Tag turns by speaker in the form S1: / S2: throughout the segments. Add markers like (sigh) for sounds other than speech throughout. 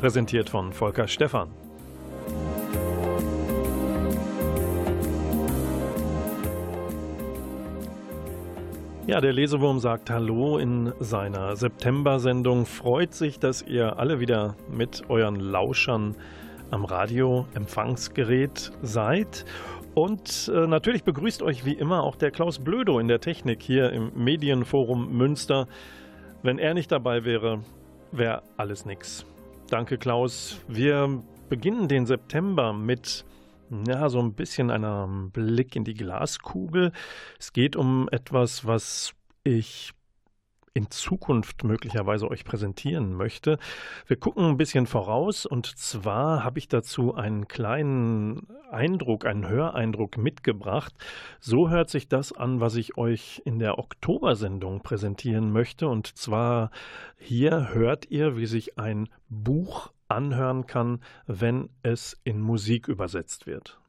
S1: Präsentiert von Volker Stephan. Ja, der Lesewurm sagt Hallo in seiner September-Sendung. Freut sich, dass ihr alle wieder mit euren Lauschern am Radio-Empfangsgerät seid. Und äh, natürlich begrüßt euch wie immer auch der Klaus Blödo in der Technik hier im Medienforum Münster. Wenn er nicht dabei wäre, wäre alles nix. Danke, Klaus. Wir beginnen den September mit ja, so ein bisschen einem Blick in die Glaskugel. Es geht um etwas, was ich in Zukunft möglicherweise euch präsentieren möchte. Wir gucken ein bisschen voraus und zwar habe ich dazu einen kleinen Eindruck, einen Höreindruck mitgebracht. So hört sich das an, was ich euch in der Oktobersendung präsentieren möchte und zwar hier hört ihr, wie sich ein Buch anhören kann, wenn es in Musik übersetzt wird.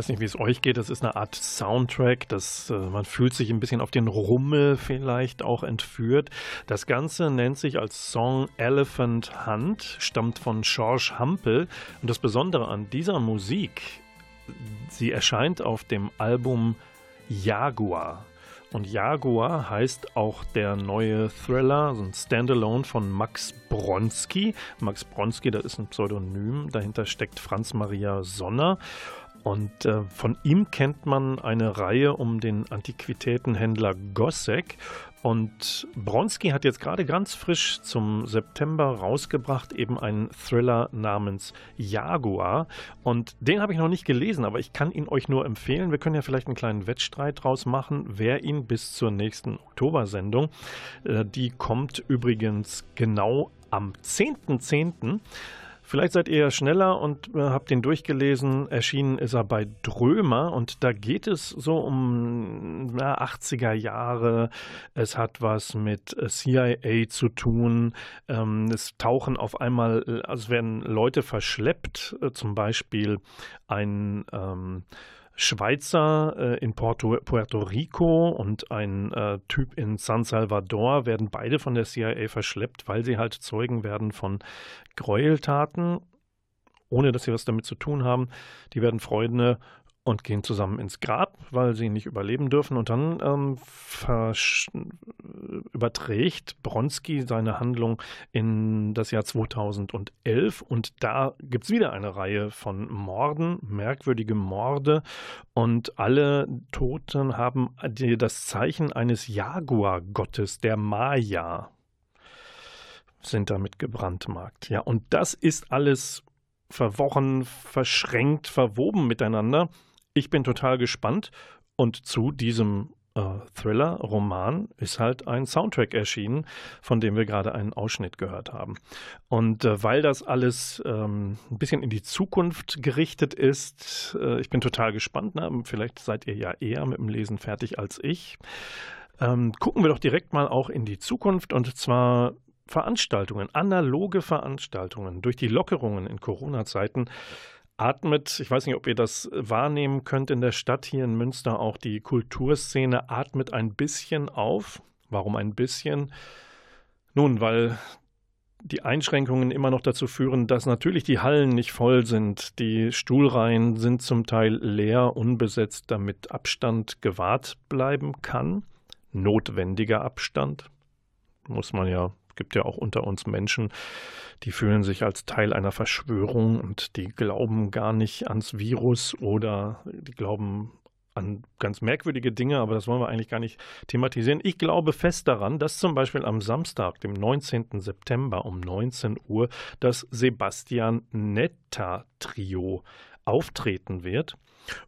S1: Weiß nicht, wie es euch geht. Das ist eine Art Soundtrack. Das, äh, man fühlt sich ein bisschen auf den Rummel vielleicht auch entführt. Das Ganze nennt sich als Song Elephant Hunt, stammt von George Hampel. Und das Besondere an dieser Musik, sie erscheint auf dem Album Jaguar. Und Jaguar heißt auch der neue Thriller, so ein Standalone von Max Bronski. Max Bronski, das ist ein Pseudonym, dahinter steckt Franz Maria Sonner. Und äh, von ihm kennt man eine Reihe um den Antiquitätenhändler Gossek. Und Bronski hat jetzt gerade ganz frisch zum September rausgebracht, eben einen Thriller namens Jaguar. Und den habe ich noch nicht gelesen, aber ich kann ihn euch nur empfehlen. Wir können ja vielleicht einen kleinen Wettstreit draus machen, wer ihn bis zur nächsten Oktobersendung. Äh, die kommt übrigens genau am 10.10. .10. Vielleicht seid ihr schneller und äh, habt den durchgelesen. Erschienen ist er bei Drömer und da geht es so um ja, 80er Jahre. Es hat was mit äh, CIA zu tun. Ähm, es tauchen auf einmal, äh, also werden Leute verschleppt, zum Beispiel ein ähm, Schweizer äh, in Porto, Puerto Rico und ein äh, Typ in San Salvador werden beide von der CIA verschleppt, weil sie halt Zeugen werden von Gräueltaten, ohne dass sie was damit zu tun haben. Die werden Freunde und gehen zusammen ins Grab, weil sie nicht überleben dürfen. Und dann ähm, überträgt Bronski seine Handlung in das Jahr 2011. Und da gibt es wieder eine Reihe von Morden, merkwürdige Morde. Und alle Toten haben das Zeichen eines Jaguar-Gottes, der Maya, sind damit gebrandmarkt. Ja, und das ist alles verworren, verschränkt, verwoben miteinander. Ich bin total gespannt und zu diesem äh, Thriller, Roman, ist halt ein Soundtrack erschienen, von dem wir gerade einen Ausschnitt gehört haben. Und äh, weil das alles ähm, ein bisschen in die Zukunft gerichtet ist, äh, ich bin total gespannt. Ne? Vielleicht seid ihr ja eher mit dem Lesen fertig als ich. Ähm, gucken wir doch direkt mal auch in die Zukunft und zwar Veranstaltungen, analoge Veranstaltungen, durch die Lockerungen in Corona-Zeiten atmet, ich weiß nicht, ob ihr das wahrnehmen könnt in der Stadt hier in Münster, auch die Kulturszene atmet ein bisschen auf. Warum ein bisschen? Nun, weil die Einschränkungen immer noch dazu führen, dass natürlich die Hallen nicht voll sind. Die Stuhlreihen sind zum Teil leer, unbesetzt, damit Abstand gewahrt bleiben kann. Notwendiger Abstand. Muss man ja, gibt ja auch unter uns Menschen, die fühlen sich als Teil einer Verschwörung und die glauben gar nicht ans Virus oder die glauben an ganz merkwürdige Dinge, aber das wollen wir eigentlich gar nicht thematisieren. Ich glaube fest daran, dass zum Beispiel am Samstag, dem 19. September um 19 Uhr, das Sebastian Netta Trio auftreten wird.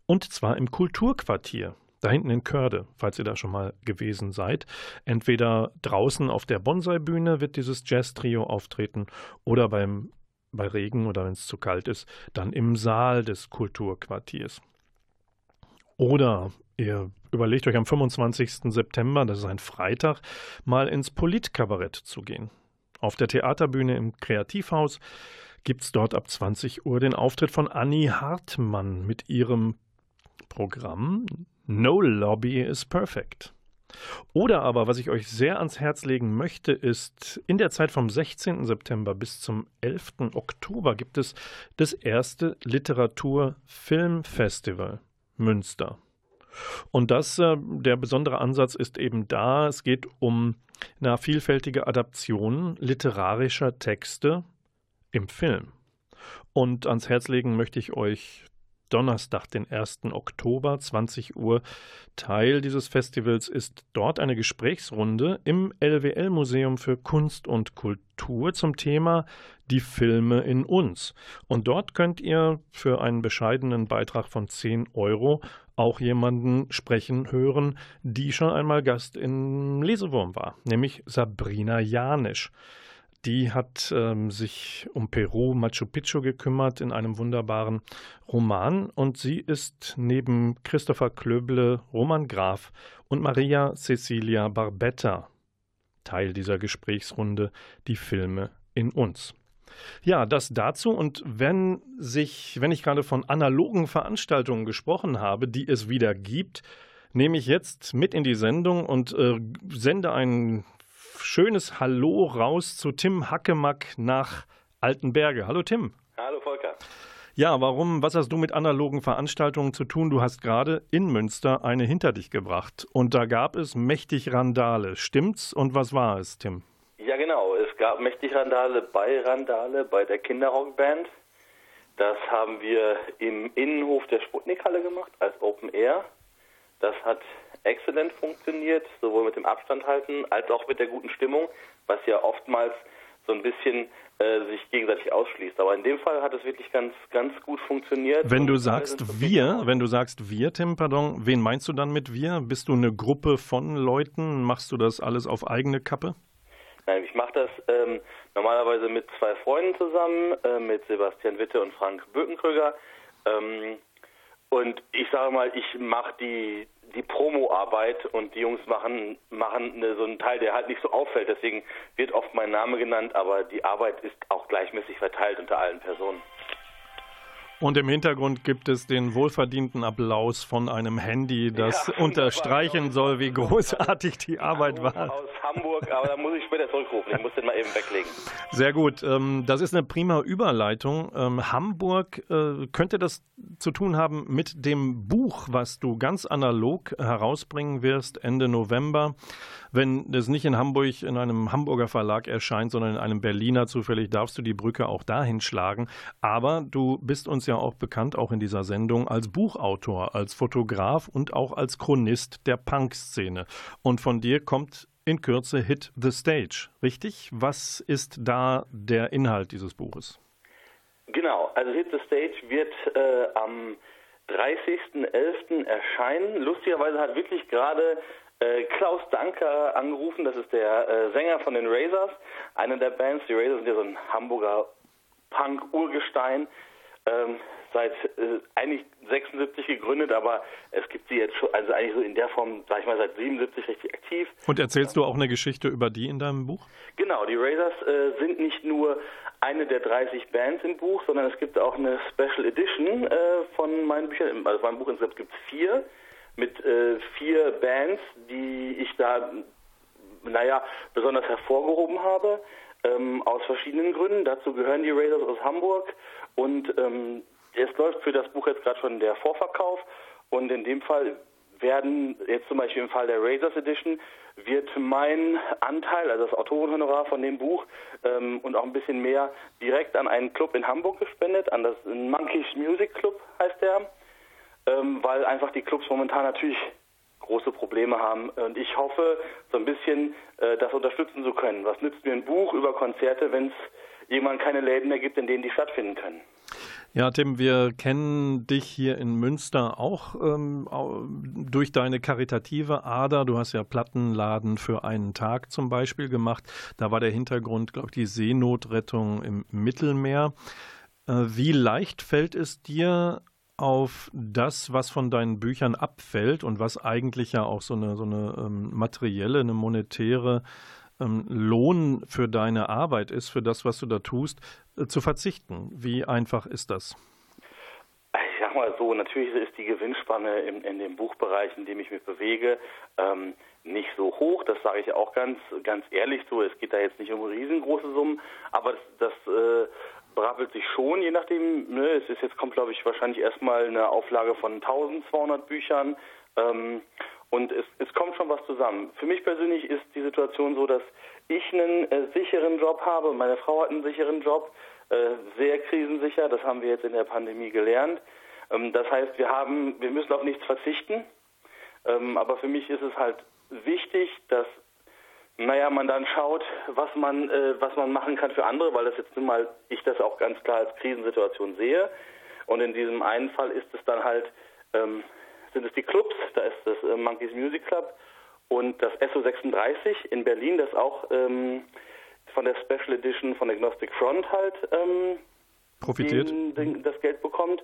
S1: Und zwar im Kulturquartier. Da hinten in Körde, falls ihr da schon mal gewesen seid. Entweder draußen auf der Bonsai-Bühne wird dieses Jazz-Trio auftreten oder beim, bei Regen oder wenn es zu kalt ist, dann im Saal des Kulturquartiers. Oder ihr überlegt euch am 25. September, das ist ein Freitag, mal ins Politkabarett zu gehen. Auf der Theaterbühne im Kreativhaus gibt es dort ab 20 Uhr den Auftritt von Annie Hartmann mit ihrem Programm No Lobby is Perfect. Oder aber, was ich euch sehr ans Herz legen möchte, ist, in der Zeit vom 16. September bis zum 11. Oktober gibt es das erste Literatur-Film-Festival. Münster. Und das, äh, der besondere Ansatz ist eben da, es geht um eine vielfältige Adaption literarischer Texte im Film. Und ans Herz legen möchte ich euch Donnerstag, den 1. Oktober, 20 Uhr. Teil dieses Festivals ist dort eine Gesprächsrunde im LWL-Museum für Kunst und Kultur zum Thema Die Filme in uns. Und dort könnt ihr für einen bescheidenen Beitrag von 10 Euro auch jemanden sprechen hören, die schon einmal Gast im Lesewurm war, nämlich Sabrina Janisch. Die hat ähm, sich um Peru, Machu Picchu gekümmert in einem wunderbaren Roman und sie ist neben Christopher Klöble, Roman Graf und Maria Cecilia Barbetta Teil dieser Gesprächsrunde Die Filme in uns. Ja, das dazu. Und wenn sich, wenn ich gerade von analogen Veranstaltungen gesprochen habe, die es wieder gibt, nehme ich jetzt mit in die Sendung und äh, sende ein schönes Hallo raus zu Tim Hackemack nach Altenberge. Hallo Tim.
S2: Hallo Volker.
S1: Ja, warum, was hast du mit analogen Veranstaltungen zu tun? Du hast gerade in Münster eine hinter dich gebracht und da gab es mächtig Randale. Stimmt's? Und was war es, Tim?
S2: Ja, genau. Es gab mächtig Randale bei Randale bei der Kinderrockband. Das haben wir im Innenhof der Sputnikhalle gemacht als Open Air. Das hat exzellent funktioniert, sowohl mit dem Abstand halten als auch mit der guten Stimmung, was ja oftmals so ein bisschen äh, sich gegenseitig ausschließt. Aber in dem Fall hat es wirklich ganz, ganz gut funktioniert.
S1: Wenn du sagst wir, wenn du sagst wir, Tim, pardon, wen meinst du dann mit wir? Bist du eine Gruppe von Leuten? Machst du das alles auf eigene Kappe?
S2: Nein, ich mache das ähm, normalerweise mit zwei Freunden zusammen, äh, mit Sebastian Witte und Frank Bökenkröger. Ähm, und ich sage mal, ich mache die, die Promo-Arbeit und die Jungs machen, machen eine, so einen Teil, der halt nicht so auffällt. Deswegen wird oft mein Name genannt, aber die Arbeit ist auch gleichmäßig verteilt unter allen Personen.
S1: Und im Hintergrund gibt es den wohlverdienten Applaus von einem Handy, das ja, unterstreichen soll, wie großartig die Arbeit war.
S2: Aus Hamburg, aber da muss ich später zurückrufen. Ich muss den mal eben weglegen.
S1: Sehr gut. Ähm, das ist eine prima Überleitung. Ähm, Hamburg äh, könnte das zu tun haben mit dem Buch, was du ganz analog herausbringen wirst Ende November. Wenn es nicht in Hamburg in einem Hamburger Verlag erscheint, sondern in einem Berliner zufällig, darfst du die Brücke auch dahin schlagen. Aber du bist uns ja auch bekannt, auch in dieser Sendung, als Buchautor, als Fotograf und auch als Chronist der Punk-Szene. Und von dir kommt in Kürze Hit the Stage, richtig? Was ist da der Inhalt dieses Buches?
S2: Genau, also Hit the Stage wird äh, am 30.11. erscheinen. Lustigerweise hat wirklich gerade äh, Klaus Danker angerufen, das ist der äh, Sänger von den Razors, einer der Bands. Die Razors sind ja so ein Hamburger Punk-Urgestein. Ähm, seit äh, eigentlich 76 gegründet, aber es gibt sie jetzt schon, also eigentlich so in der Form, sag ich mal, seit 77 richtig aktiv.
S1: Und erzählst du auch eine Geschichte über die in deinem Buch?
S2: Genau, die Razors äh, sind nicht nur eine der 30 Bands im Buch, sondern es gibt auch eine Special Edition äh, von meinen Büchern. Also mein Buch insgesamt gibt es vier mit äh, vier Bands, die ich da, naja, besonders hervorgehoben habe. Ähm, aus verschiedenen Gründen. Dazu gehören die Razors aus Hamburg und ähm, es läuft für das Buch jetzt gerade schon der Vorverkauf und in dem Fall werden jetzt zum Beispiel im Fall der Razors Edition wird mein Anteil, also das Autorenhonorar von dem Buch ähm, und auch ein bisschen mehr direkt an einen Club in Hamburg gespendet, an das Monkeys Music Club heißt der, ähm, weil einfach die Clubs momentan natürlich große Probleme haben und ich hoffe so ein bisschen äh, das unterstützen zu können. Was nützt mir ein Buch über Konzerte, wenn es irgendwann keine Läden mehr gibt, in denen die stattfinden können?
S1: Ja, Tim, wir kennen dich hier in Münster auch ähm, durch deine karitative Ader. Du hast ja Plattenladen für einen Tag zum Beispiel gemacht. Da war der Hintergrund, glaube ich, die Seenotrettung im Mittelmeer. Äh, wie leicht fällt es dir, auf das, was von deinen Büchern abfällt und was eigentlich ja auch so eine, so eine ähm, materielle, eine monetäre ähm, Lohn für deine Arbeit ist, für das, was du da tust, äh, zu verzichten. Wie einfach ist das?
S2: Ich sag mal so, natürlich ist die Gewinnspanne in, in dem Bereich, in dem ich mich bewege, ähm, nicht so hoch. Das sage ich auch ganz, ganz ehrlich so. Es geht da jetzt nicht um riesengroße Summen, aber das, das äh, brabbelt sich schon, je nachdem. Ne, es ist jetzt kommt, glaube ich, wahrscheinlich erstmal eine Auflage von 1200 Büchern. Ähm, und es, es kommt schon was zusammen. Für mich persönlich ist die Situation so, dass ich einen äh, sicheren Job habe. Meine Frau hat einen sicheren Job, äh, sehr krisensicher. Das haben wir jetzt in der Pandemie gelernt. Ähm, das heißt, wir haben, wir müssen auf nichts verzichten. Ähm, aber für mich ist es halt wichtig, dass naja, man dann schaut, was man, äh, was man machen kann für andere, weil das jetzt nun mal ich das auch ganz klar als Krisensituation sehe. Und in diesem einen Fall ist es dann halt ähm, sind es die Clubs, da ist das äh, Monkeys Music Club und das SO36 in Berlin, das auch ähm, von der Special Edition von Agnostic Front halt ähm,
S1: profitiert,
S2: den, den, das Geld bekommt.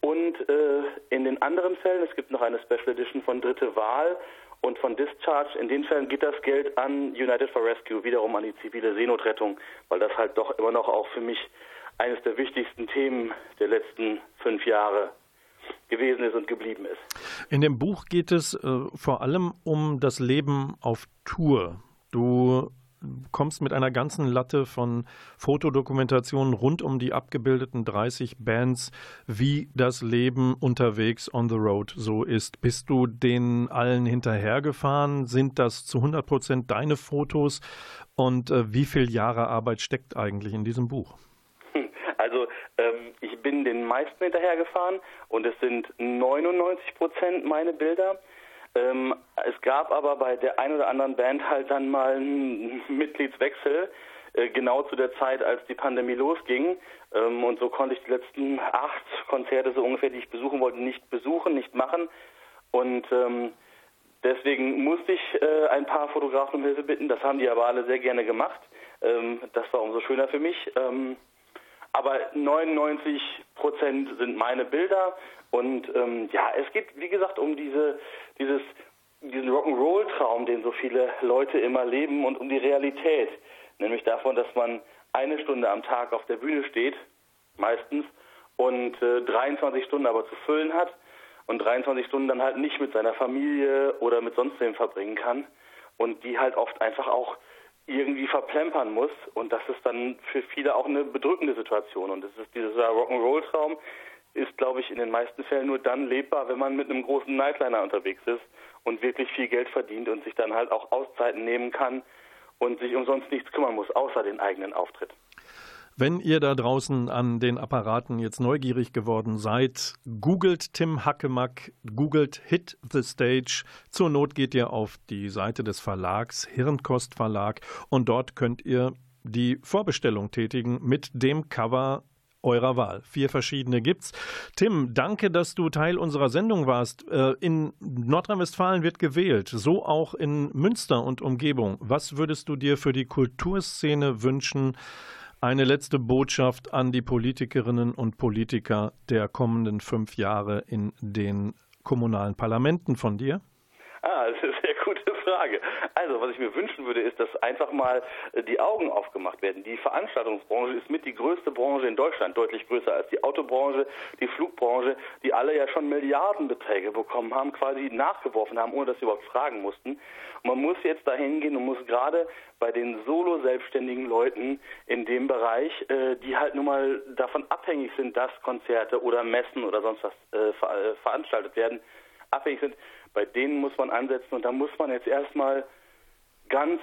S2: Und äh, in den anderen Fällen, es gibt noch eine Special Edition von Dritte Wahl und von Discharge. In den Fällen geht das Geld an United for Rescue, wiederum an die zivile Seenotrettung, weil das halt doch immer noch auch für mich eines der wichtigsten Themen der letzten fünf Jahre gewesen ist und geblieben ist.
S1: In dem Buch geht es äh, vor allem um das Leben auf Tour. Du kommst mit einer ganzen Latte von Fotodokumentationen rund um die abgebildeten 30 Bands, wie das Leben unterwegs on the road so ist. Bist du denen allen hinterhergefahren? Sind das zu 100 Prozent deine Fotos? Und äh, wie viel Jahre Arbeit steckt eigentlich in diesem Buch? (laughs)
S2: Also ähm, ich bin den meisten hinterhergefahren und es sind 99 Prozent meine Bilder. Ähm, es gab aber bei der einen oder anderen Band halt dann mal einen Mitgliedswechsel, äh, genau zu der Zeit, als die Pandemie losging. Ähm, und so konnte ich die letzten acht Konzerte so ungefähr, die ich besuchen wollte, nicht besuchen, nicht machen. Und ähm, deswegen musste ich äh, ein paar Fotografen um Hilfe bitten. Das haben die aber alle sehr gerne gemacht. Ähm, das war umso schöner für mich. Aber 99 Prozent sind meine Bilder. Und ähm, ja, es geht wie gesagt um diese, dieses, diesen Rock'n'Roll-Traum, den so viele Leute immer leben und um die Realität, nämlich davon, dass man eine Stunde am Tag auf der Bühne steht, meistens, und äh, 23 Stunden aber zu füllen hat und 23 Stunden dann halt nicht mit seiner Familie oder mit sonst wem verbringen kann und die halt oft einfach auch irgendwie verplempern muss. Und das ist dann für viele auch eine bedrückende Situation. Und das ist dieser Rock'n'Roll-Traum ist, glaube ich, in den meisten Fällen nur dann lebbar, wenn man mit einem großen Nightliner unterwegs ist und wirklich viel Geld verdient und sich dann halt auch Auszeiten nehmen kann und sich umsonst nichts kümmern muss, außer den eigenen Auftritt.
S1: Wenn ihr da draußen an den Apparaten jetzt neugierig geworden seid, googelt Tim Hackemack, googelt Hit the Stage. Zur Not geht ihr auf die Seite des Verlags, Hirnkost Verlag, und dort könnt ihr die Vorbestellung tätigen mit dem Cover eurer Wahl. Vier verschiedene gibt's. Tim, danke, dass du Teil unserer Sendung warst. Äh, in Nordrhein-Westfalen wird gewählt, so auch in Münster und Umgebung. Was würdest du dir für die Kulturszene wünschen? Eine letzte Botschaft an die Politikerinnen und Politiker der kommenden fünf Jahre in den kommunalen Parlamenten von dir?
S2: Ah, das ist Frage. Also, was ich mir wünschen würde, ist, dass einfach mal äh, die Augen aufgemacht werden. Die Veranstaltungsbranche ist mit die größte Branche in Deutschland, deutlich größer als die Autobranche, die Flugbranche, die alle ja schon Milliardenbeträge bekommen haben, quasi nachgeworfen haben, ohne dass sie überhaupt fragen mussten. Und man muss jetzt dahin gehen und muss gerade bei den solo-selbstständigen Leuten in dem Bereich, äh, die halt nun mal davon abhängig sind, dass Konzerte oder Messen oder sonst was äh, ver veranstaltet werden, abhängig sind, bei denen muss man ansetzen und da muss man jetzt erstmal ganz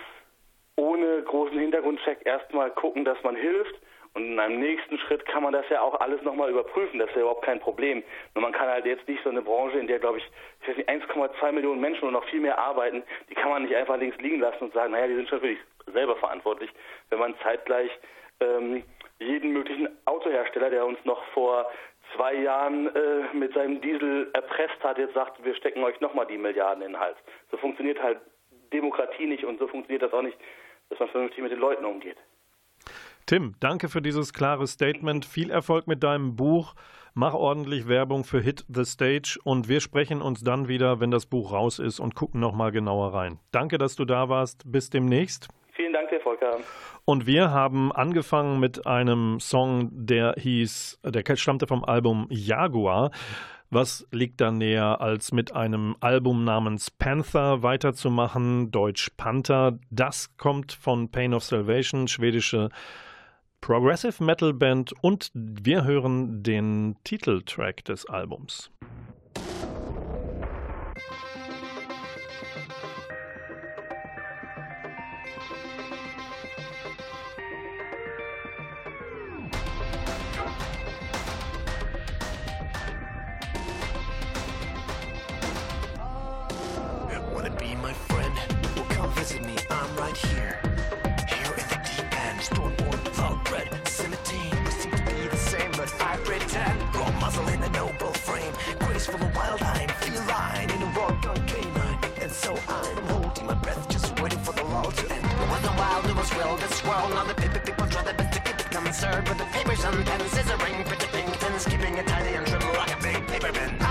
S2: ohne großen Hintergrundcheck erstmal gucken, dass man hilft. Und in einem nächsten Schritt kann man das ja auch alles nochmal überprüfen. Das ist ja überhaupt kein Problem. Nur man kann halt jetzt nicht so eine Branche, in der, glaube ich, ich weiß nicht, 1,2 Millionen Menschen und noch viel mehr arbeiten, die kann man nicht einfach links liegen lassen und sagen, naja, die sind schon für sich selber verantwortlich, wenn man zeitgleich ähm, jeden möglichen Autohersteller, der uns noch vor zwei Jahren äh, mit seinem Diesel erpresst hat, jetzt sagt, wir stecken euch nochmal die Milliarden in den Hals. So funktioniert halt Demokratie nicht und so funktioniert das auch nicht, dass man vernünftig mit den Leuten umgeht.
S1: Tim, danke für dieses klare Statement. Viel Erfolg mit deinem Buch. Mach ordentlich Werbung für Hit the Stage und wir sprechen uns dann wieder, wenn das Buch raus ist und gucken nochmal genauer rein. Danke, dass du da warst. Bis demnächst.
S2: Vielen Dank dir, Volker.
S1: Und wir haben angefangen mit einem Song, der hieß, der stammte vom Album Jaguar. Was liegt da näher, als mit einem Album namens Panther weiterzumachen, Deutsch Panther? Das kommt von Pain of Salvation, schwedische Progressive Metal Band und wir hören den Titeltrack des Albums.
S3: will this world. Now the people, people draw the best to keep it concerned With the papers and pens, scissoring, pretty pink pins Keeping it tidy and trim like a big paper bin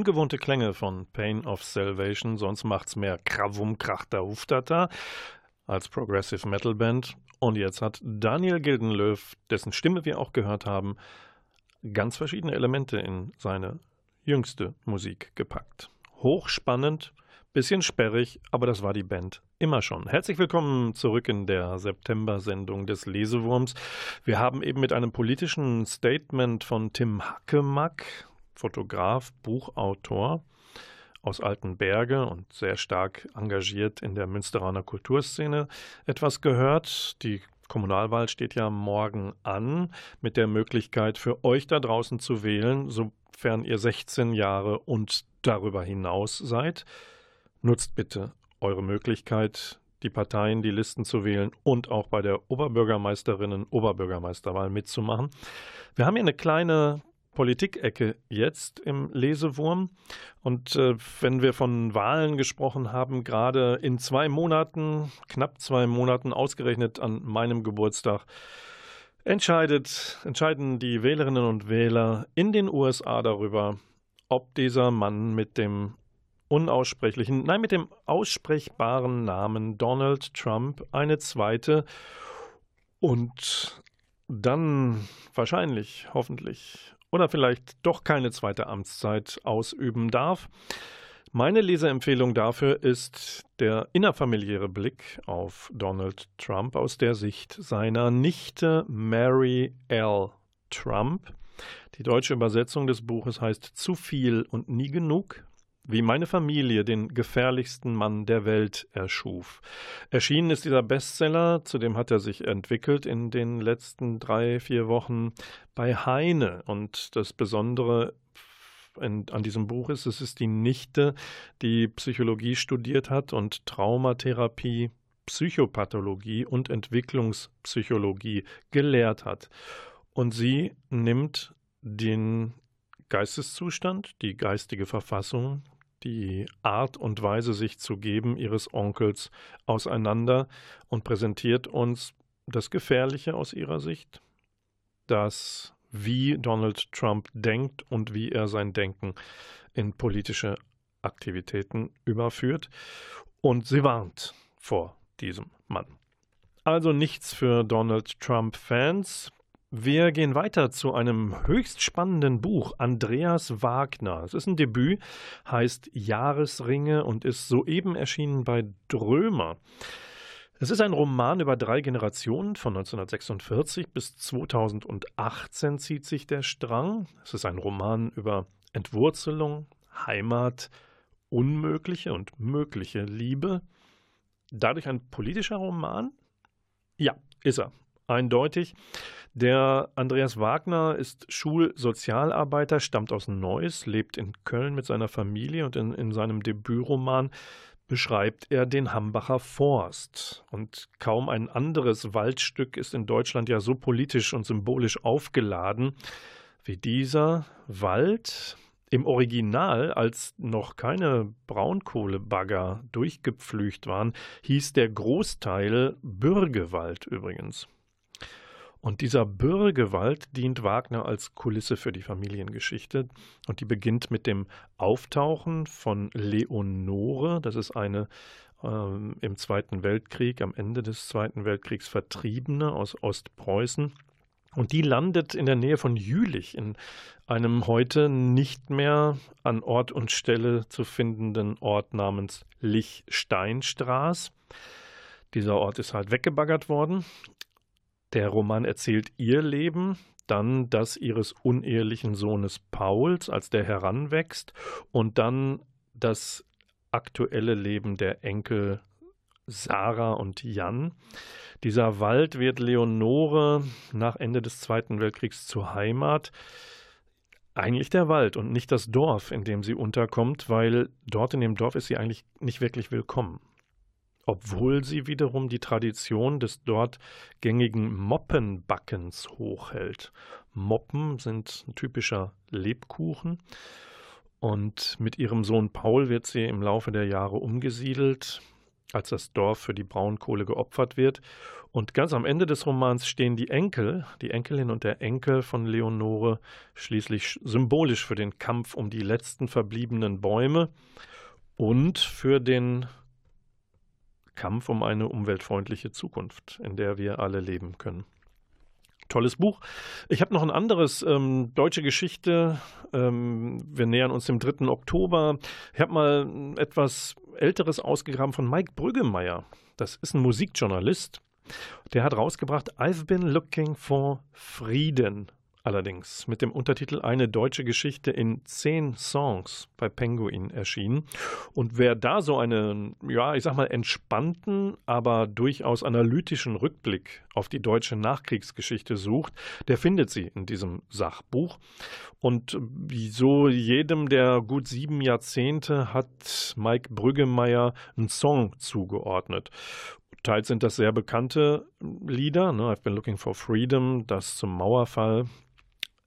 S1: Ungewohnte Klänge von Pain of Salvation, sonst macht's mehr Kravum Krachter Huftata als Progressive Metal Band. Und jetzt hat Daniel Gildenlöw, dessen Stimme wir auch gehört haben, ganz verschiedene Elemente in seine jüngste Musik gepackt. hochspannend, bisschen sperrig, aber das war die Band immer schon. Herzlich willkommen zurück in der September-Sendung des Lesewurms. Wir haben eben mit einem politischen Statement von Tim Hackemack, Fotograf, Buchautor aus Altenberge und sehr stark engagiert in der Münsteraner Kulturszene, etwas gehört. Die Kommunalwahl steht ja morgen an mit der Möglichkeit für euch da draußen zu wählen, sofern ihr 16 Jahre und darüber hinaus seid. Nutzt bitte eure Möglichkeit, die Parteien, die Listen zu wählen und auch bei der Oberbürgermeisterinnen Oberbürgermeisterwahl mitzumachen. Wir haben hier eine kleine Politikecke jetzt im Lesewurm. Und äh, wenn wir von Wahlen gesprochen haben, gerade in zwei Monaten, knapp zwei Monaten, ausgerechnet an meinem Geburtstag, entscheidet, entscheiden die Wählerinnen und Wähler in den USA darüber, ob dieser Mann mit dem unaussprechlichen, nein, mit dem aussprechbaren Namen Donald Trump eine zweite und dann wahrscheinlich, hoffentlich oder vielleicht doch keine zweite Amtszeit ausüben darf. Meine Leseempfehlung dafür ist der innerfamiliäre Blick auf Donald Trump aus der Sicht seiner Nichte Mary L. Trump. Die deutsche Übersetzung des Buches heißt Zu viel und nie genug wie meine Familie den gefährlichsten Mann der Welt erschuf. Erschienen ist dieser Bestseller, zudem hat er sich entwickelt in den letzten drei, vier Wochen bei Heine. Und das Besondere an diesem Buch ist, es ist die Nichte, die Psychologie studiert hat und Traumatherapie, Psychopathologie und Entwicklungspsychologie gelehrt hat. Und sie nimmt den Geisteszustand, die geistige Verfassung, die Art und Weise, sich zu geben, ihres Onkels auseinander und präsentiert uns das Gefährliche aus ihrer Sicht, das, wie Donald Trump denkt und wie er sein Denken in politische Aktivitäten überführt. Und sie warnt vor diesem Mann. Also nichts für Donald Trump-Fans. Wir gehen weiter zu einem höchst spannenden Buch, Andreas Wagner. Es ist ein Debüt, heißt Jahresringe und ist soeben erschienen bei Drömer. Es ist ein Roman über drei Generationen von 1946 bis 2018 zieht sich der Strang. Es ist ein Roman über Entwurzelung, Heimat, unmögliche und mögliche Liebe. Dadurch ein politischer Roman? Ja, ist er. Eindeutig. Der Andreas Wagner ist Schulsozialarbeiter, stammt aus Neuss, lebt in Köln mit seiner Familie und in, in seinem Debütroman beschreibt er den Hambacher Forst. Und kaum ein anderes Waldstück ist in Deutschland ja so politisch und symbolisch aufgeladen wie dieser Wald. Im Original, als noch keine Braunkohlebagger durchgepflügt waren, hieß der Großteil Bürgewald übrigens. Und dieser Bürgewald dient Wagner als Kulisse für die Familiengeschichte. Und die beginnt mit dem Auftauchen von Leonore. Das ist eine ähm, im Zweiten Weltkrieg, am Ende des Zweiten Weltkriegs Vertriebene aus Ostpreußen. Und die landet in der Nähe von Jülich, in einem heute nicht mehr an Ort und Stelle zu findenden Ort namens Lichsteinstraß. Dieser Ort ist halt weggebaggert worden der Roman erzählt ihr Leben, dann das ihres unehelichen Sohnes Pauls, als der heranwächst, und dann das aktuelle Leben der Enkel Sarah und Jan. Dieser Wald wird Leonore nach Ende des Zweiten Weltkriegs zur Heimat. Eigentlich der Wald und nicht das Dorf, in dem sie unterkommt, weil dort in dem Dorf ist sie eigentlich nicht wirklich willkommen obwohl sie wiederum die Tradition des dort gängigen Moppenbackens hochhält. Moppen sind ein typischer Lebkuchen. Und mit ihrem Sohn Paul wird sie im Laufe der Jahre umgesiedelt, als das Dorf für die Braunkohle geopfert wird. Und ganz am Ende des Romans stehen die Enkel, die Enkelin und der Enkel von Leonore, schließlich symbolisch für den Kampf um die letzten verbliebenen Bäume und für den Kampf um eine umweltfreundliche Zukunft, in der wir alle leben können. tolles Buch. Ich habe noch ein anderes, ähm, deutsche Geschichte. Ähm, wir nähern uns dem 3. Oktober. Ich habe mal etwas Älteres ausgegraben von Mike Brüggemeier. Das ist ein Musikjournalist. Der hat rausgebracht I've been looking for Frieden allerdings mit dem Untertitel Eine deutsche Geschichte in zehn Songs bei Penguin erschienen. Und wer da so einen, ja, ich sag mal, entspannten, aber durchaus analytischen Rückblick auf die deutsche Nachkriegsgeschichte sucht, der findet sie in diesem Sachbuch. Und so jedem der gut sieben Jahrzehnte hat Mike Brüggemeier einen Song zugeordnet. Teils sind das sehr bekannte Lieder, ne? I've been looking for freedom, das zum Mauerfall,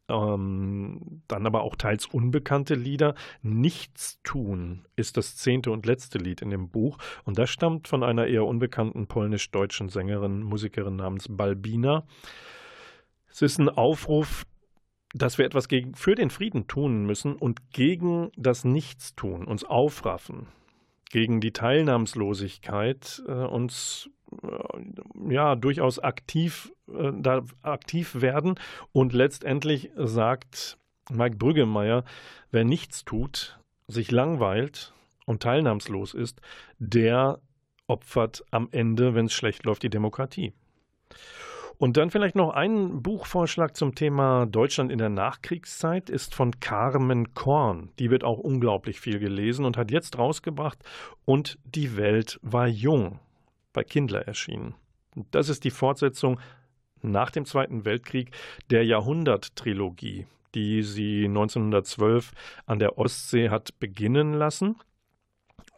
S1: ähm, dann aber auch teils unbekannte Lieder. Nichts tun ist das zehnte und letzte Lied in dem Buch und das stammt von einer eher unbekannten polnisch-deutschen Sängerin, Musikerin namens Balbina. Es ist ein Aufruf, dass wir etwas gegen, für den Frieden tun müssen und gegen das Nichtstun, uns aufraffen, gegen die Teilnahmslosigkeit äh, uns ja durchaus aktiv, äh, da aktiv werden. Und letztendlich sagt Mike Brüggemeier, wer nichts tut, sich langweilt und teilnahmslos ist, der opfert am Ende, wenn es schlecht läuft, die Demokratie. Und dann vielleicht noch ein Buchvorschlag zum Thema Deutschland in der Nachkriegszeit ist von Carmen Korn. Die wird auch unglaublich viel gelesen und hat jetzt rausgebracht Und die Welt war jung bei Kindler erschienen. Das ist die Fortsetzung nach dem Zweiten Weltkrieg der Jahrhundert-Trilogie, die sie 1912 an der Ostsee hat beginnen lassen.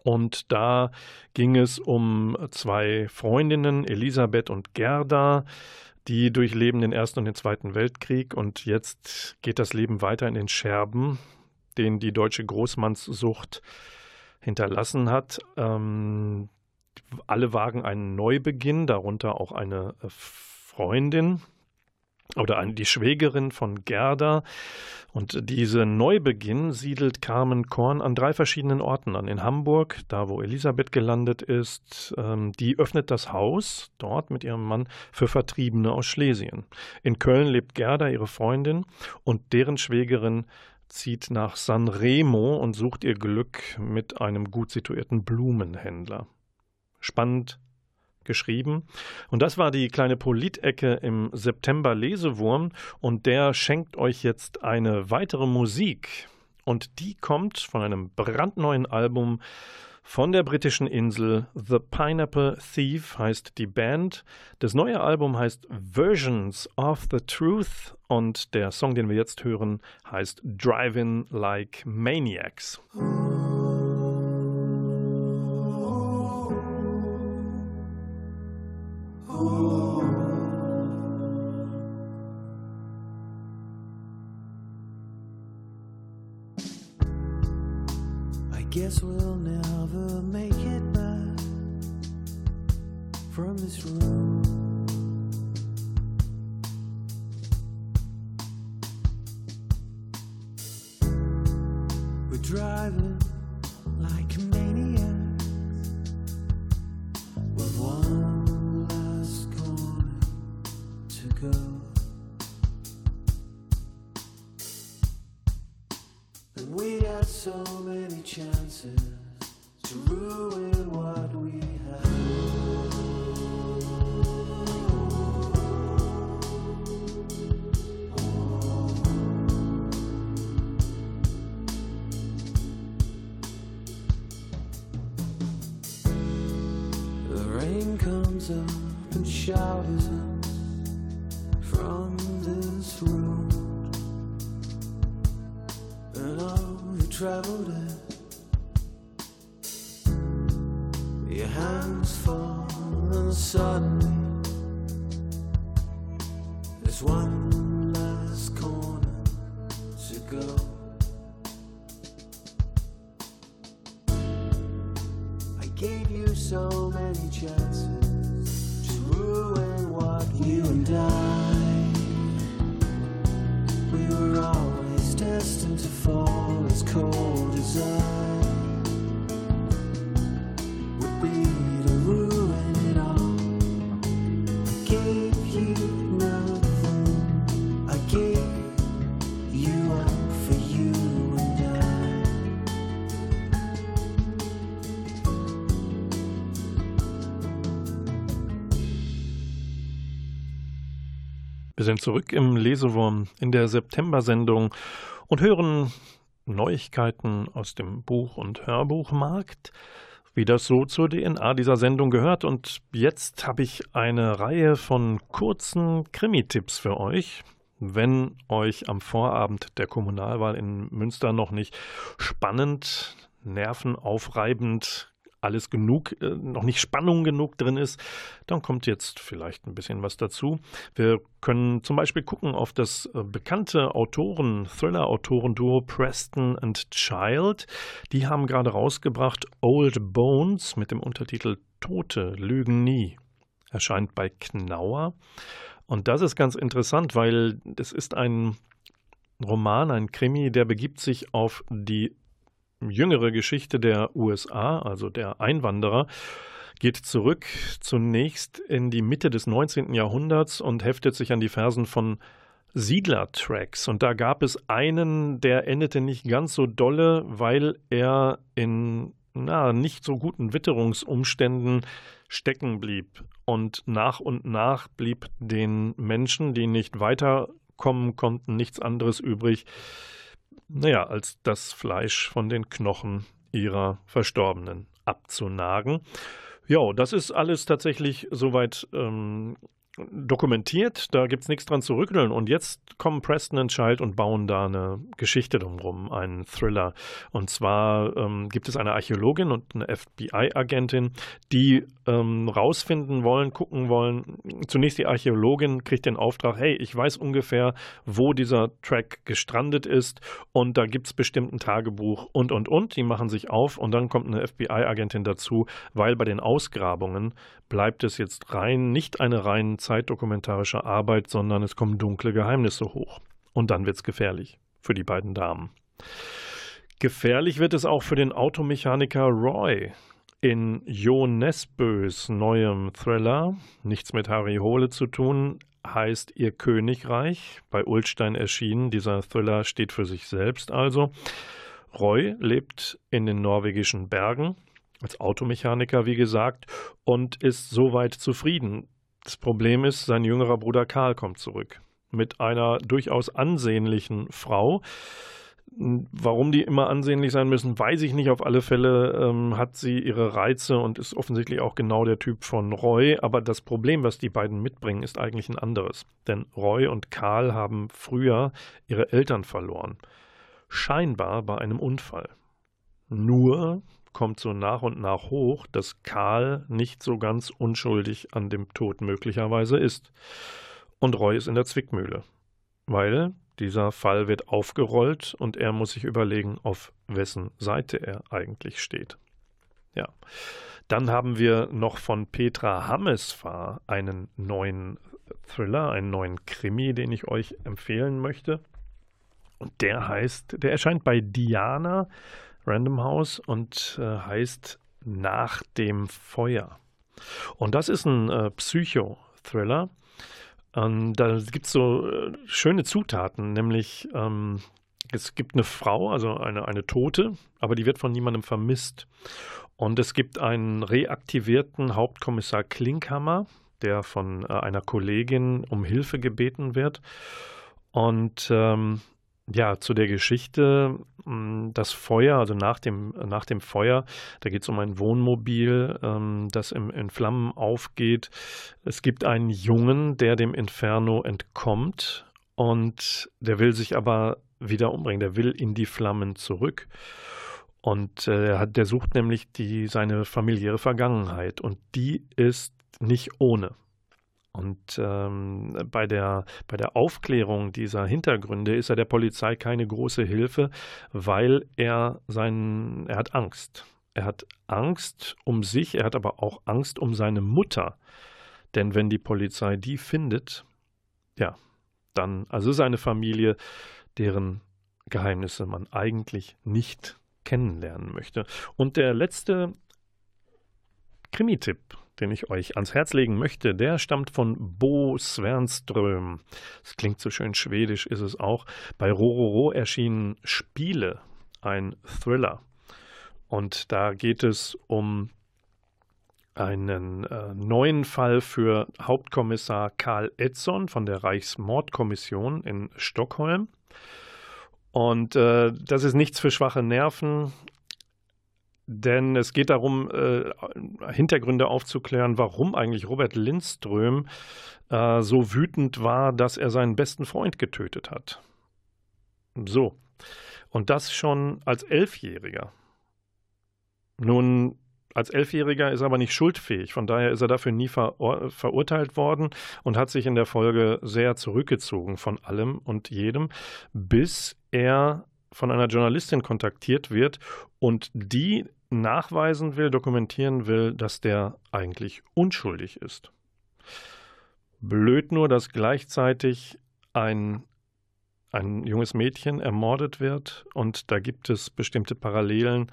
S1: Und da ging es um zwei Freundinnen, Elisabeth und Gerda, die durchleben den Ersten und den Zweiten Weltkrieg. Und jetzt geht das Leben weiter in den Scherben, den die deutsche Großmannssucht hinterlassen hat. Ähm, alle wagen einen Neubeginn, darunter auch eine äh, Freundin oder eine, die Schwägerin von Gerda. Und diese Neubeginn siedelt Carmen Korn an drei verschiedenen Orten an. In Hamburg, da wo Elisabeth gelandet ist, ähm, die öffnet das Haus dort mit ihrem Mann für Vertriebene aus Schlesien. In Köln lebt Gerda, ihre Freundin, und deren Schwägerin zieht nach San Remo und sucht ihr Glück mit einem gut situierten Blumenhändler spannend geschrieben. Und das war die kleine Politecke im September Lesewurm und der schenkt euch jetzt eine weitere Musik. Und die kommt von einem brandneuen Album von der britischen Insel. The Pineapple Thief heißt die Band. Das neue Album heißt Versions of the Truth und der Song, den wir jetzt hören, heißt Driving Like Maniacs. Gave you so many chances to ruin what you and I. We were always destined to fall as cold as I Wir sind zurück im Lesewurm in der September-Sendung und hören Neuigkeiten aus dem Buch- und Hörbuchmarkt, wie das so zur DNA dieser Sendung gehört. Und jetzt habe ich eine Reihe von kurzen Krimi-Tipps für euch. Wenn euch am Vorabend der Kommunalwahl in Münster noch nicht spannend, nervenaufreibend alles genug, äh, noch nicht Spannung genug drin ist, dann kommt jetzt vielleicht ein bisschen was dazu. Wir können zum Beispiel gucken auf das äh, bekannte Autoren, Thriller-Autoren-Duo Preston and Child. Die haben gerade rausgebracht Old Bones mit dem Untertitel Tote lügen nie. Erscheint bei Knauer. Und das ist ganz interessant, weil es ist ein Roman, ein Krimi, der begibt sich auf die jüngere Geschichte der USA, also der Einwanderer, geht zurück zunächst in die Mitte des 19. Jahrhunderts und heftet sich an die Fersen von Siedler-Tracks. Und da gab es einen, der endete nicht ganz so dolle, weil er in na, nicht so guten Witterungsumständen stecken blieb. Und nach und nach blieb den Menschen, die nicht weiterkommen konnten, nichts anderes übrig, naja, als das Fleisch von den Knochen ihrer Verstorbenen abzunagen. Ja, das ist alles tatsächlich soweit ähm, dokumentiert, da gibt es nichts dran zu rückeln. Und jetzt kommen Preston und Child und bauen da eine Geschichte drumherum, einen Thriller. Und zwar ähm, gibt es eine Archäologin und eine FBI-Agentin, die ähm, rausfinden wollen, gucken wollen. Zunächst die Archäologin kriegt den Auftrag, hey, ich weiß ungefähr, wo dieser Track gestrandet ist und da gibt es bestimmt ein Tagebuch und, und, und. Die machen sich auf und dann kommt eine FBI-Agentin dazu, weil bei den Ausgrabungen bleibt es jetzt rein, nicht eine rein zeitdokumentarische Arbeit, sondern es kommen dunkle Geheimnisse hoch. Und dann wird es gefährlich für die beiden Damen. Gefährlich wird es auch für den Automechaniker Roy. In Jo Nesbös neuem Thriller, nichts mit Harry Hole zu tun, heißt Ihr Königreich, bei Ulstein erschienen. Dieser Thriller steht für sich selbst also. Roy lebt in den norwegischen Bergen, als Automechaniker, wie gesagt, und ist soweit zufrieden. Das Problem ist, sein jüngerer Bruder Karl kommt zurück mit einer durchaus ansehnlichen Frau. Warum die immer ansehnlich sein müssen, weiß ich nicht. Auf alle Fälle ähm, hat sie ihre Reize und ist offensichtlich auch genau der Typ von Roy. Aber das Problem, was die beiden mitbringen, ist eigentlich ein anderes. Denn Roy und Karl haben früher ihre Eltern verloren. Scheinbar bei einem Unfall. Nur kommt so nach und nach hoch, dass Karl nicht so ganz unschuldig an dem Tod möglicherweise ist. Und Roy ist in der Zwickmühle, weil dieser Fall wird aufgerollt und er muss sich überlegen, auf wessen Seite er eigentlich steht. Ja. Dann haben wir noch von Petra Hammesfahr einen neuen Thriller, einen neuen Krimi, den ich euch empfehlen möchte. Und der heißt, der erscheint bei Diana Random House und äh, heißt Nach dem Feuer. Und das ist ein äh, Psycho-Thriller. Ähm, da gibt es so äh, schöne Zutaten, nämlich ähm, es gibt eine Frau, also eine, eine Tote, aber die wird von niemandem vermisst. Und es gibt einen reaktivierten Hauptkommissar Klinkhammer, der von äh, einer Kollegin um Hilfe gebeten wird. Und ähm, ja, zu der Geschichte, hm, das Feuer, also nach dem, nach dem Feuer, da geht es um ein Wohnmobil, ähm, das im, in Flammen aufgeht. Es gibt einen Jungen, der dem Inferno entkommt und der will sich aber wieder umbringen, der will in die Flammen zurück. Und äh, der sucht nämlich die, seine familiäre Vergangenheit und die ist nicht ohne. Und ähm, bei, der, bei der Aufklärung dieser Hintergründe ist er der Polizei keine große Hilfe, weil er seinen, er hat Angst. Er hat Angst um sich, er hat aber auch Angst um seine Mutter. Denn wenn die Polizei die findet, ja, dann, also seine Familie, deren Geheimnisse man eigentlich nicht kennenlernen möchte. Und der letzte Krimi-Tipp, den ich euch ans Herz legen möchte, der stammt von Bo Svernström. Das klingt so schön schwedisch, ist es auch. Bei Rororo erschienen Spiele, ein Thriller. Und da geht es um einen äh, neuen Fall für Hauptkommissar Karl Edson von der Reichsmordkommission in Stockholm. Und äh, das ist nichts für schwache Nerven, denn es geht darum, äh, Hintergründe aufzuklären, warum eigentlich Robert Lindström äh, so wütend war, dass er seinen besten Freund getötet hat. So. Und das schon als Elfjähriger. Nun, als Elfjähriger ist er aber nicht schuldfähig. Von daher ist er dafür nie verur verurteilt worden und hat sich in der Folge sehr zurückgezogen von allem und jedem, bis er von einer Journalistin kontaktiert wird und die nachweisen will, dokumentieren will, dass der eigentlich unschuldig ist. Blöd nur, dass gleichzeitig ein, ein junges Mädchen ermordet wird und da gibt es bestimmte Parallelen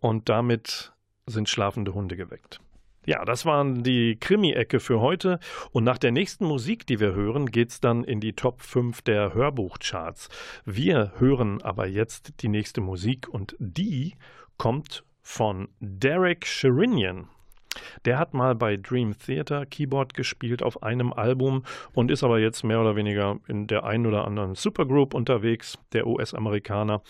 S1: und damit sind schlafende Hunde geweckt. Ja, das waren die Krimi-Ecke für heute. Und nach der nächsten Musik, die wir hören, geht's dann in die Top 5 der Hörbuchcharts. Wir hören aber jetzt die nächste Musik und die kommt von Derek Sherinian. Der hat mal bei Dream Theater Keyboard gespielt auf einem Album und ist aber jetzt mehr oder weniger in der einen oder anderen Supergroup unterwegs, der US-Amerikaner.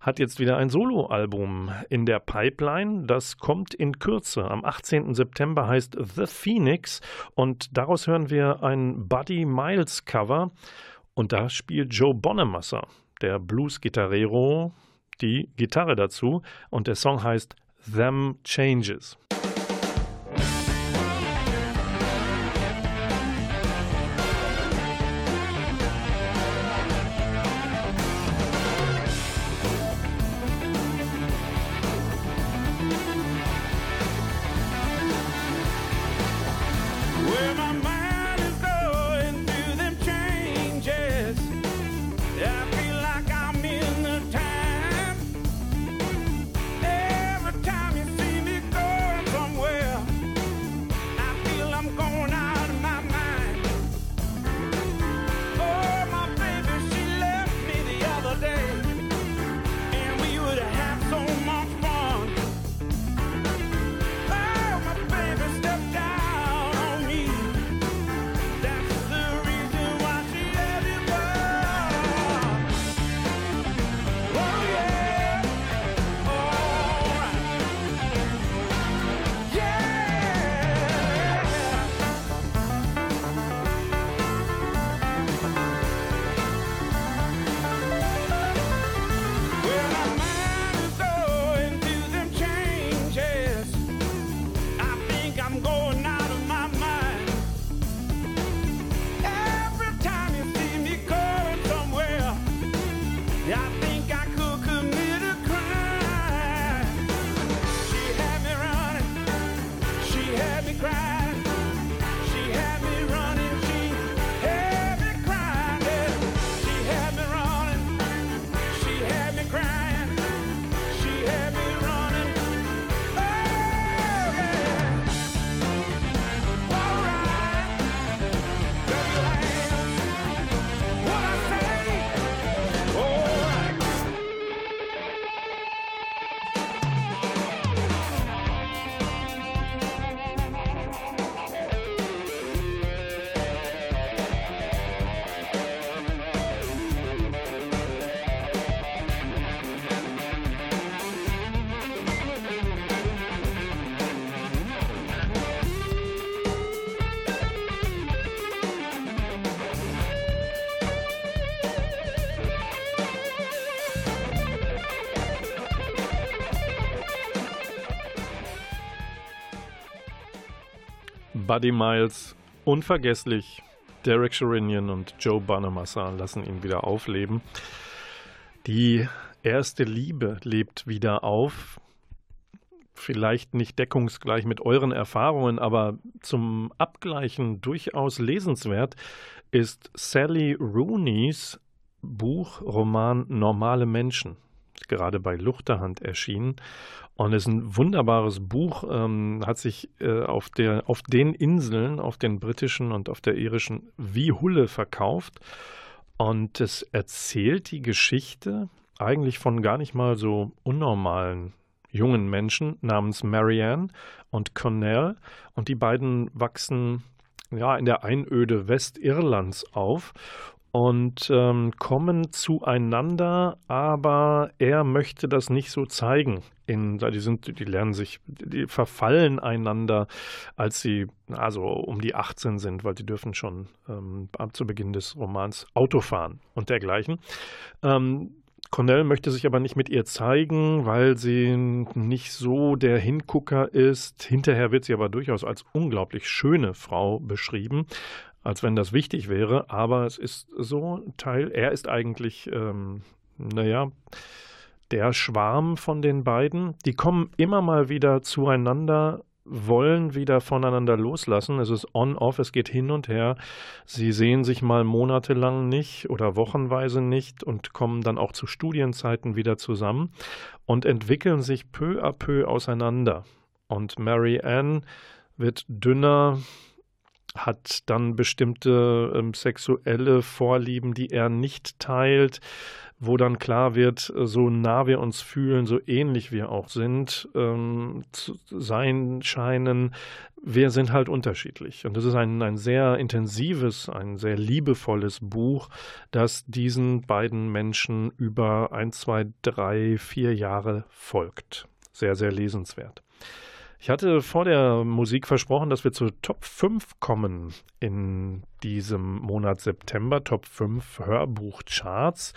S1: Hat jetzt wieder ein Soloalbum in der Pipeline. Das kommt in Kürze. Am 18. September heißt The Phoenix und daraus hören wir ein Buddy Miles Cover und da spielt Joe Bonamassa, der Blues-Gitarrero, die Gitarre dazu und der Song heißt Them Changes. Buddy Miles, unvergesslich. Derek Sherinian und Joe Bonamassa lassen ihn wieder aufleben. Die erste Liebe lebt wieder auf. Vielleicht nicht deckungsgleich mit euren Erfahrungen, aber zum Abgleichen durchaus lesenswert ist Sally Rooneys Buch, Roman Normale Menschen gerade bei Luchterhand erschienen und ist ein wunderbares Buch, ähm, hat sich äh, auf, der, auf den Inseln, auf den britischen und auf der irischen, wie Hulle verkauft. Und es erzählt die Geschichte eigentlich von gar nicht mal so unnormalen jungen Menschen namens Marianne und Cornell. Und die beiden wachsen ja in der Einöde Westirlands auf und ähm, kommen zueinander, aber er möchte das nicht so zeigen. In, die sind, die lernen sich, die verfallen einander, als sie also um die 18 sind, weil die dürfen schon ähm, ab zu Beginn des Romans Auto fahren und dergleichen. Ähm, Cornell möchte sich aber nicht mit ihr zeigen, weil sie nicht so der Hingucker ist. Hinterher wird sie aber durchaus als unglaublich schöne Frau beschrieben als wenn das wichtig wäre, aber es ist so Teil, er ist eigentlich, ähm, naja, der Schwarm von den beiden. Die kommen immer mal wieder zueinander, wollen wieder voneinander loslassen. Es ist on-off, es geht hin und her. Sie sehen sich mal monatelang nicht oder wochenweise nicht und kommen dann auch zu Studienzeiten wieder zusammen und entwickeln sich peu à peu auseinander. Und Mary Ann wird dünner, hat dann bestimmte ähm, sexuelle Vorlieben, die er nicht teilt, wo dann klar wird, so nah wir uns fühlen, so ähnlich wir auch sind, ähm, zu sein scheinen, wir sind halt unterschiedlich. Und das ist ein, ein sehr intensives, ein sehr liebevolles Buch, das diesen beiden Menschen über ein, zwei, drei, vier Jahre folgt. Sehr, sehr lesenswert. Ich hatte vor der Musik versprochen, dass wir zu Top 5 kommen in diesem Monat September, Top 5 Hörbuchcharts.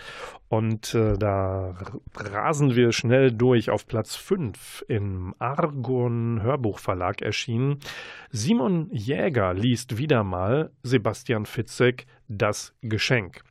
S1: Und äh, da rasen wir schnell durch auf Platz 5 im Argon Hörbuchverlag erschienen. Simon Jäger liest wieder mal Sebastian Fitzek Das Geschenk.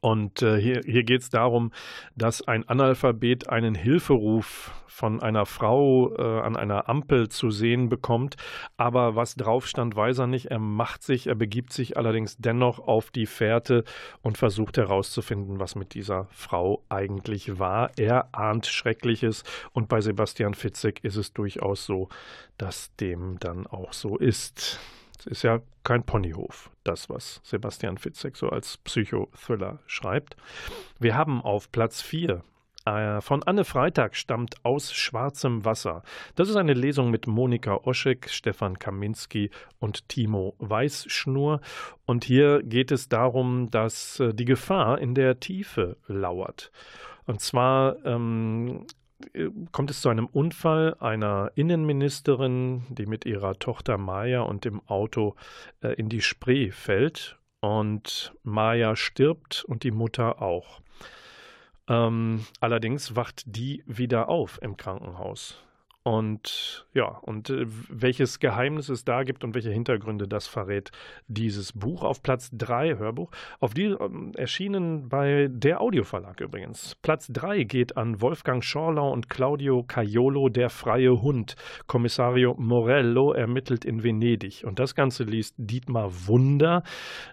S1: Und äh, hier, hier geht es darum, dass ein Analphabet einen Hilferuf von einer Frau äh, an einer Ampel zu sehen bekommt. Aber was drauf stand, weiß er nicht. Er macht sich, er begibt sich allerdings dennoch auf die Fährte und versucht herauszufinden, was mit dieser Frau eigentlich war. Er ahnt Schreckliches und bei Sebastian Fitzek ist es durchaus so, dass dem dann auch so ist. Es ist ja kein Ponyhof, das, was Sebastian Fitzek so als Psychothriller schreibt. Wir haben auf Platz 4 äh, von Anne Freitag stammt aus Schwarzem Wasser. Das ist eine Lesung mit Monika Oschek, Stefan Kaminski und Timo Weißschnur. Und hier geht es darum, dass äh, die Gefahr in der Tiefe lauert. Und zwar ähm, kommt es zu einem Unfall einer Innenministerin, die mit ihrer Tochter Maya und dem Auto äh, in die Spree fällt. Und Maya stirbt und die Mutter auch. Ähm, allerdings wacht die wieder auf im Krankenhaus. Und ja, und äh, welches Geheimnis es da gibt und welche Hintergründe das verrät dieses Buch. Auf Platz 3 Hörbuch, auf die ähm, erschienen bei der Audioverlag übrigens. Platz 3 geht an Wolfgang Schorlau und Claudio Caiolo, Der freie Hund. Kommissario Morello ermittelt in Venedig. Und das Ganze liest Dietmar Wunder.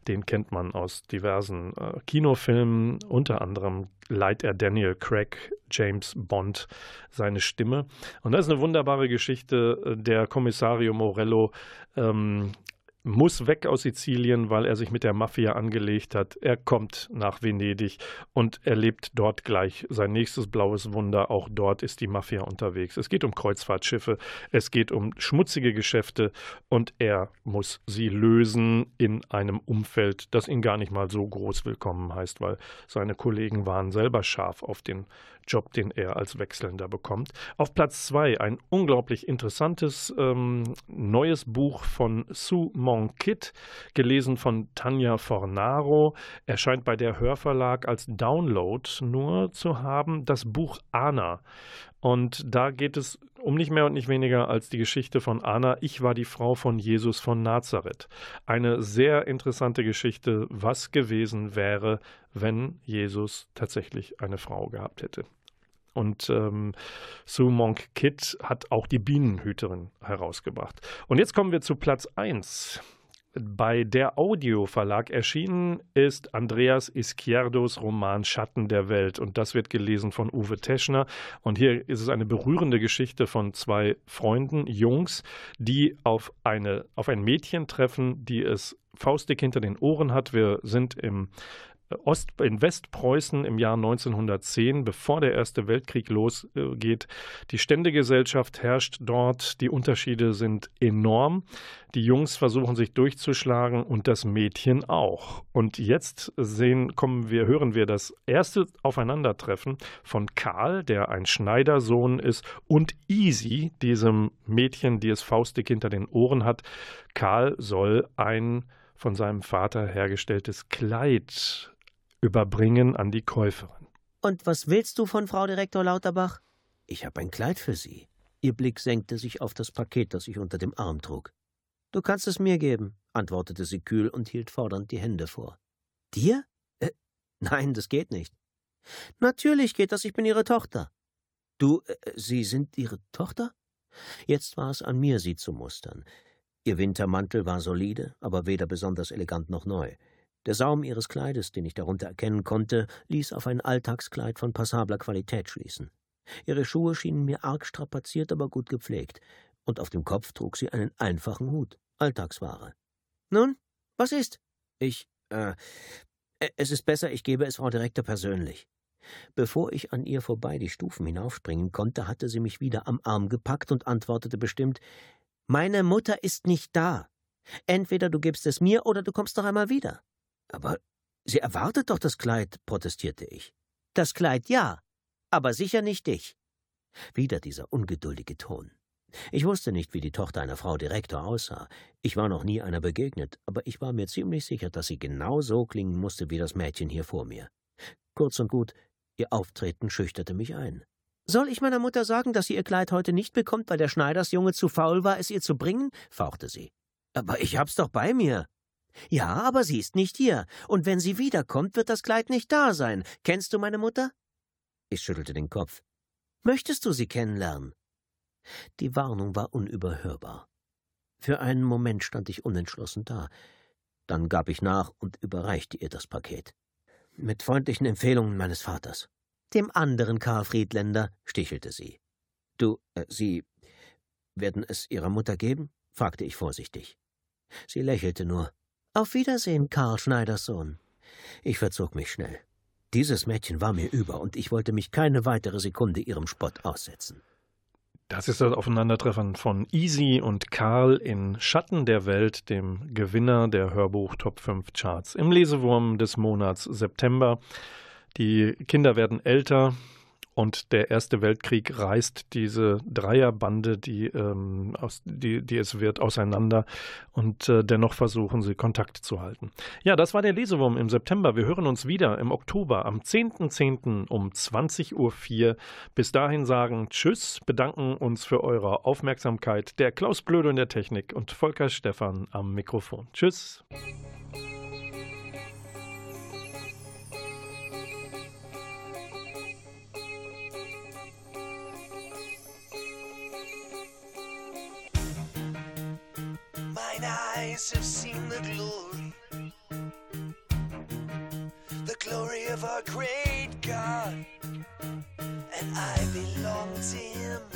S1: Den kennt man aus diversen äh, Kinofilmen, unter anderem leiht er Daniel Craig, James Bond, seine Stimme. Und das ist eine wunderbare Geschichte. Der Kommissario Morello ähm, muss weg aus Sizilien, weil er sich mit der Mafia angelegt hat. Er kommt nach Venedig und erlebt dort gleich sein nächstes blaues Wunder. Auch dort ist die Mafia unterwegs. Es geht um Kreuzfahrtschiffe, es geht um schmutzige Geschäfte und er muss sie lösen in einem Umfeld, das ihn gar nicht mal so groß willkommen heißt, weil seine Kollegen waren selber scharf auf den Job, den er als Wechselnder bekommt. Auf Platz zwei ein unglaublich interessantes ähm, neues Buch von Sue Monk Kit, gelesen von Tanja Fornaro. Erscheint bei der Hörverlag als Download nur zu haben. Das Buch Anna. Und da geht es um nicht mehr und nicht weniger als die Geschichte von Anna. Ich war die Frau von Jesus von Nazareth. Eine sehr interessante Geschichte, was gewesen wäre, wenn Jesus tatsächlich eine Frau gehabt hätte. Und ähm, Sue Monk Kid hat auch die Bienenhüterin herausgebracht. Und jetzt kommen wir zu Platz 1. Bei der Audio Verlag erschienen ist Andreas Izquierdos Roman Schatten der Welt und das wird gelesen von Uwe Teschner und hier ist es eine berührende Geschichte von zwei Freunden, Jungs, die auf eine auf ein Mädchen treffen, die es faustdick hinter den Ohren hat. Wir sind im Ost, in Westpreußen im Jahr 1910, bevor der Erste Weltkrieg losgeht. Die Ständegesellschaft herrscht dort, die Unterschiede sind enorm. Die Jungs versuchen sich durchzuschlagen und das Mädchen auch. Und jetzt sehen, kommen wir, hören wir das erste Aufeinandertreffen von Karl, der ein Schneidersohn ist, und Easy, diesem Mädchen, die es faustig hinter den Ohren hat. Karl soll ein von seinem Vater hergestelltes Kleid überbringen an die Käuferin.
S4: Und was willst du von Frau Direktor Lauterbach? Ich habe ein Kleid für Sie. Ihr Blick senkte sich auf das Paket, das ich unter dem Arm trug. Du kannst es mir geben, antwortete sie kühl und hielt fordernd die Hände vor. Dir? Äh, nein, das geht nicht. Natürlich geht das, ich bin Ihre Tochter. Du, äh, Sie sind Ihre Tochter? Jetzt war es an mir, sie zu mustern. Ihr Wintermantel war solide, aber weder besonders elegant noch neu. Der Saum ihres Kleides, den ich darunter erkennen konnte, ließ auf ein Alltagskleid von passabler Qualität schließen. Ihre Schuhe schienen mir arg strapaziert, aber gut gepflegt, und auf dem Kopf trug sie einen einfachen Hut, Alltagsware. Nun, was ist? Ich, äh, es ist besser, ich gebe es Frau Direktor persönlich. Bevor ich an ihr vorbei die Stufen hinaufspringen konnte, hatte sie mich wieder am Arm gepackt und antwortete bestimmt meine Mutter ist nicht da. Entweder du gibst es mir oder du kommst noch einmal wieder. Aber sie erwartet doch das Kleid, protestierte ich. Das Kleid ja, aber sicher nicht dich. Wieder dieser ungeduldige Ton. Ich wusste nicht, wie die Tochter einer Frau Direktor aussah. Ich war noch nie einer begegnet, aber ich war mir ziemlich sicher, dass sie genau so klingen musste wie das Mädchen hier vor mir. Kurz und gut, ihr Auftreten schüchterte mich ein. Soll ich meiner Mutter sagen, dass sie ihr Kleid heute nicht bekommt, weil der Schneidersjunge zu faul war, es ihr zu bringen? fauchte sie. Aber ich hab's doch bei mir. Ja, aber sie ist nicht hier, und wenn sie wiederkommt, wird das Kleid nicht da sein. Kennst du meine Mutter? Ich schüttelte den Kopf. Möchtest du sie kennenlernen? Die Warnung war unüberhörbar. Für einen Moment stand ich unentschlossen da. Dann gab ich nach und überreichte ihr das Paket. Mit freundlichen Empfehlungen meines Vaters. Dem anderen Karl Friedländer stichelte sie. Du, äh, Sie werden es Ihrer Mutter geben? fragte ich vorsichtig. Sie lächelte nur. Auf Wiedersehen, Karl Schneiders Sohn. Ich verzog mich schnell. Dieses Mädchen war mir über, und ich wollte mich keine weitere Sekunde ihrem Spott aussetzen.
S1: Das ist das Aufeinandertreffen von Easy und Karl in Schatten der Welt, dem Gewinner der Hörbuch Top 5 Charts im Lesewurm des Monats September. Die Kinder werden älter und der Erste Weltkrieg reißt diese Dreierbande, die, ähm, aus, die, die es wird, auseinander und äh, dennoch versuchen sie Kontakt zu halten. Ja, das war der Lesewurm im September. Wir hören uns wieder im Oktober am 10.10. .10. um 20.04 Uhr. Bis dahin sagen Tschüss, bedanken uns für eure Aufmerksamkeit. Der Klaus Blöde in der Technik und Volker Stephan am Mikrofon. Tschüss. Eyes have seen the glory, the glory of our great God, and I belong to Him.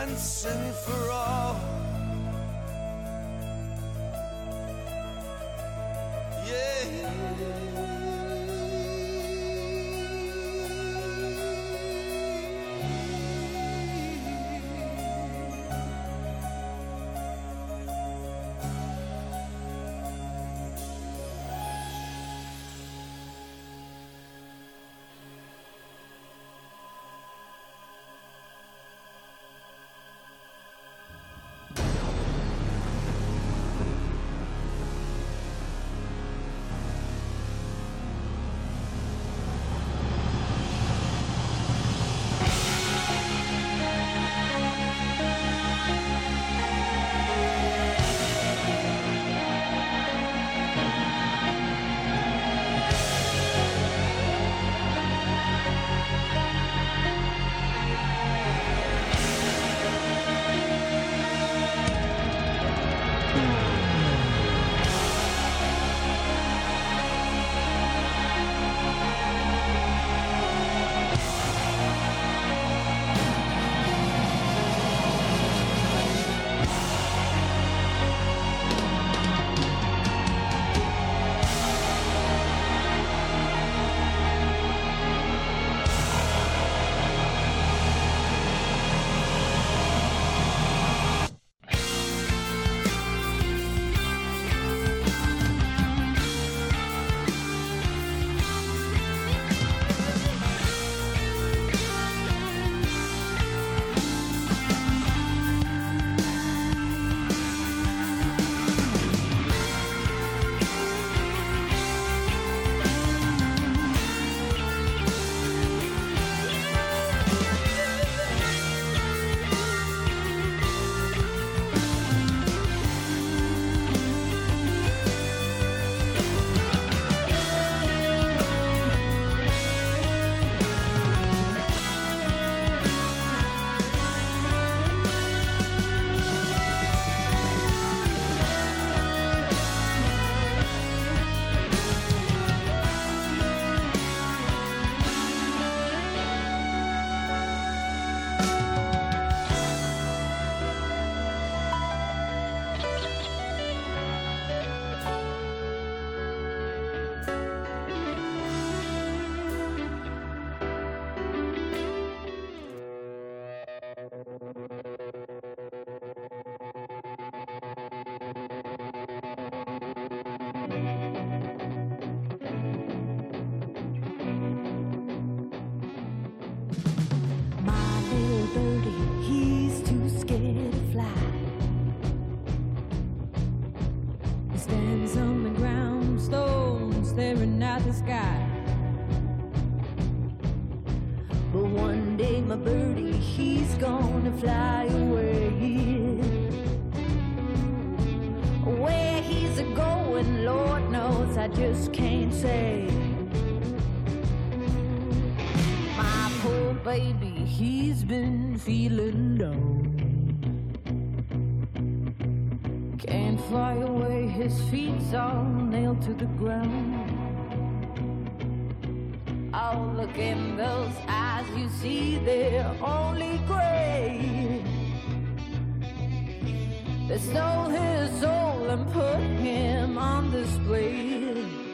S1: Once and for all.
S5: Fly away. Where he's going, Lord knows, I just can't say. My poor baby, he's been feeling down. Can't fly away, his feet's all nailed to the ground. Oh, look in those eyes, you see they're only gray. They stole his soul and put him on display.